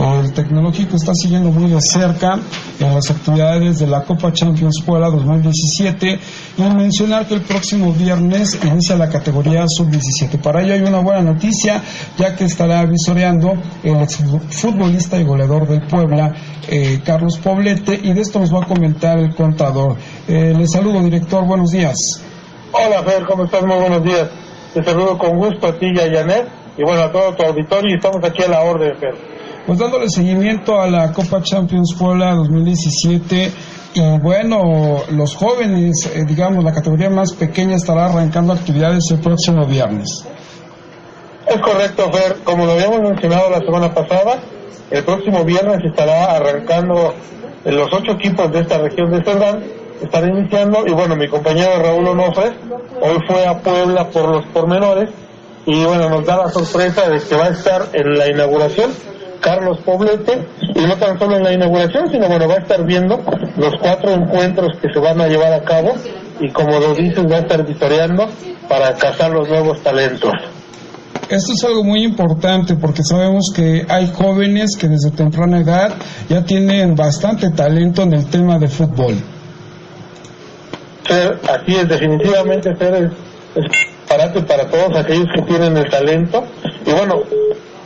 El tecnológico está siguiendo muy de cerca en las actividades de la Copa Champions Puebla 2017 y mencionar que el próximo viernes inicia la categoría sub-17. Para ello hay una buena noticia, ya que estará visoreando el futbolista y goleador del Puebla, eh, Carlos Poblete, y de esto nos va a comentar el contador. Eh, le saludo, director, buenos días. Hola, Fer, ¿cómo estás? Muy buenos días. Te saludo con gusto a ti y a Janet, y bueno, a todo tu auditorio, y estamos aquí a la orden, Fer. Pues dándole seguimiento a la Copa Champions Puebla 2017, y bueno, los jóvenes, eh, digamos, la categoría más pequeña estará arrancando actividades el próximo viernes. Es correcto, Fer. Como lo habíamos mencionado la semana pasada, el próximo viernes estará arrancando los ocho equipos de esta región de Cerdán, estará iniciando, y bueno, mi compañero Raúl Onofre hoy fue a Puebla por los pormenores, y bueno, nos da la sorpresa de que va a estar en la inauguración Carlos Poblete, y no tan solo en la inauguración, sino bueno, va a estar viendo los cuatro encuentros que se van a llevar a cabo, y como lo dices, va a estar victoriando para cazar los nuevos talentos. Esto es algo muy importante porque sabemos que hay jóvenes que desde temprana edad ya tienen bastante talento en el tema de fútbol. Ser, así es, definitivamente ser es, es para todos aquellos que tienen el talento y bueno,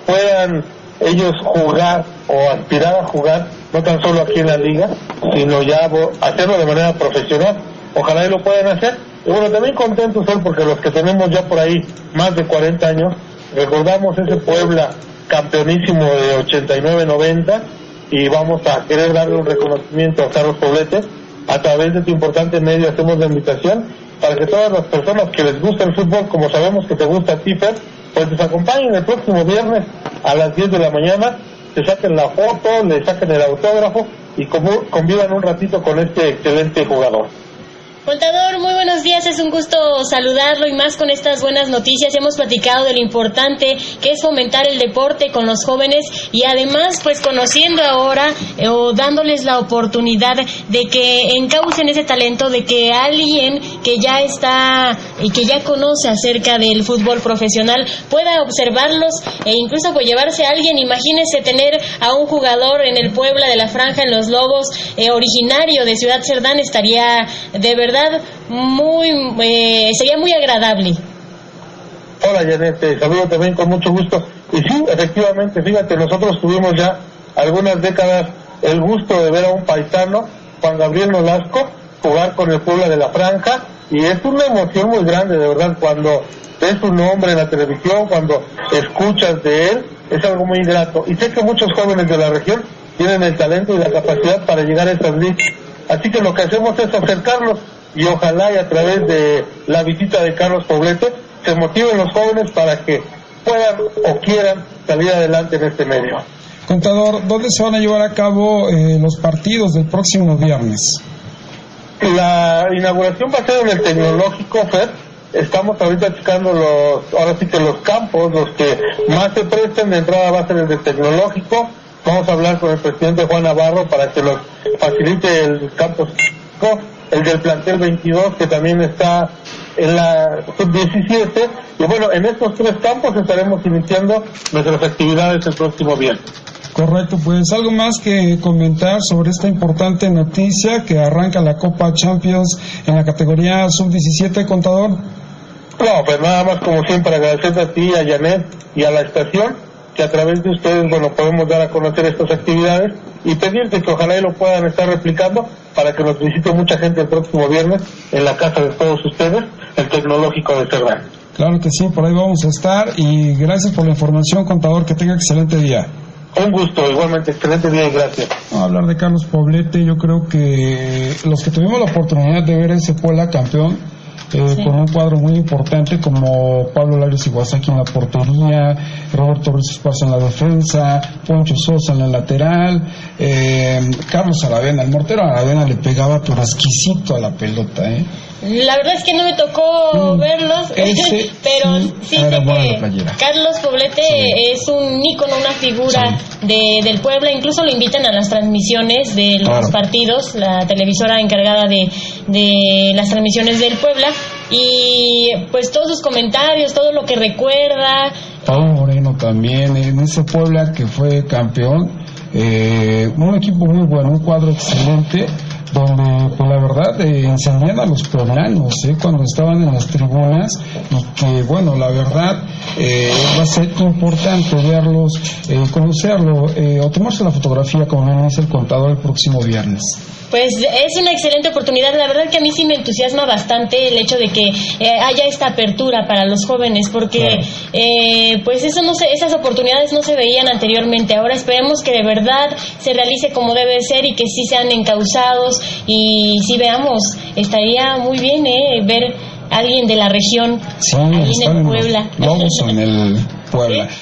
puedan ellos jugar o aspirar a jugar, no tan solo aquí en la liga, sino ya hacerlo de manera profesional. Ojalá y lo puedan hacer. Y bueno, también contentos son porque los que tenemos ya por ahí más de 40 años, recordamos ese Puebla campeonísimo de 89-90 y vamos a querer darle un reconocimiento a Carlos Poblete. A través de tu importante medio hacemos la invitación para que todas las personas que les gusta el fútbol, como sabemos que te gusta a ti, pues nos acompañen el próximo viernes a las 10 de la mañana, se saquen la foto, le saquen el autógrafo y convivan un ratito con este excelente jugador. Contador, muy buenos días, es un gusto saludarlo y más con estas buenas noticias. Hemos platicado de lo importante que es fomentar el deporte con los jóvenes y además pues conociendo ahora eh, o dándoles la oportunidad de que encaucen ese talento, de que alguien que ya está y que ya conoce acerca del fútbol profesional pueda observarlos e incluso pues llevarse a alguien. Imagínese tener a un jugador en el Puebla de la Franja, en los Lobos, eh, originario de Ciudad Cerdán, estaría de verdad muy, eh, sería muy agradable. Hola Janet, te saludo también con mucho gusto. Y sí, efectivamente, fíjate, nosotros tuvimos ya algunas décadas el gusto de ver a un paisano, Juan Gabriel Nolasco, jugar con el pueblo de la Franja, y es una emoción muy grande, de verdad, cuando ves su nombre en la televisión, cuando escuchas de él, es algo muy grato. Y sé que muchos jóvenes de la región tienen el talento y la capacidad para llegar a esas listas. Así que lo que hacemos es acercarlos y ojalá y a través de la visita de Carlos Poblete se motiven los jóvenes para que puedan o quieran salir adelante en este medio. Contador, ¿dónde se van a llevar a cabo eh, los partidos del próximo viernes? La inauguración va a ser en el tecnológico, Fer. Estamos ahorita checando los, ahora sí que los campos, los que más se presten de entrada va a ser el del tecnológico. Vamos a hablar con el presidente Juan Navarro para que los facilite el campo el del plantel 22 que también está en la sub-17 y bueno, en estos tres campos estaremos iniciando nuestras actividades el próximo viernes. Correcto, pues algo más que comentar sobre esta importante noticia que arranca la Copa Champions en la categoría sub-17, contador. No, pues nada más como siempre agradecerte a ti, a Janet y a la estación que a través de ustedes, bueno, podemos dar a conocer estas actividades y pedirte que ojalá y lo puedan estar replicando para que nos visite mucha gente el próximo viernes en la casa de todos ustedes, el Tecnológico de Cerdán. Claro que sí, por ahí vamos a estar y gracias por la información, contador, que tenga excelente día. Un gusto, igualmente, excelente día y gracias. a hablar de Carlos Poblete, yo creo que los que tuvimos la oportunidad de ver ese Puebla campeón, eh, con un cuadro muy importante como Pablo Larios Iwasaki en la portería, Roberto Ruiz Esparza en la defensa, Poncho Sosa en la lateral, eh, Carlos Aravena, el mortero Aravena le pegaba pero exquisito a la pelota, ¿eh? La verdad es que no me tocó mm, verlos, pero sí. sé que Carlos Poblete es un ícono, una figura de, del Puebla, incluso lo invitan a las transmisiones de los partidos, la televisora encargada de, de las transmisiones del Puebla, y pues todos sus comentarios, todo lo que recuerda. Pablo Moreno también, en ese Puebla que fue campeón eh, un equipo muy bueno, un cuadro excelente donde pues la verdad eh, encendían a los poblanos eh, cuando estaban en las tribunas y que bueno la verdad eh, va a ser importante verlos, eh, conocerlo eh, o tomarse la fotografía como me dice el contador el próximo viernes. Pues es una excelente oportunidad. La verdad que a mí sí me entusiasma bastante el hecho de que eh, haya esta apertura para los jóvenes, porque Claro. eh, pues eso no se, esas oportunidades no se veían anteriormente. Ahora esperemos que de verdad se realice como debe ser y que sí sean encausados y si veamos, estaría muy bien eh, ver a alguien de la región Sí, en Puebla. o en el Puebla.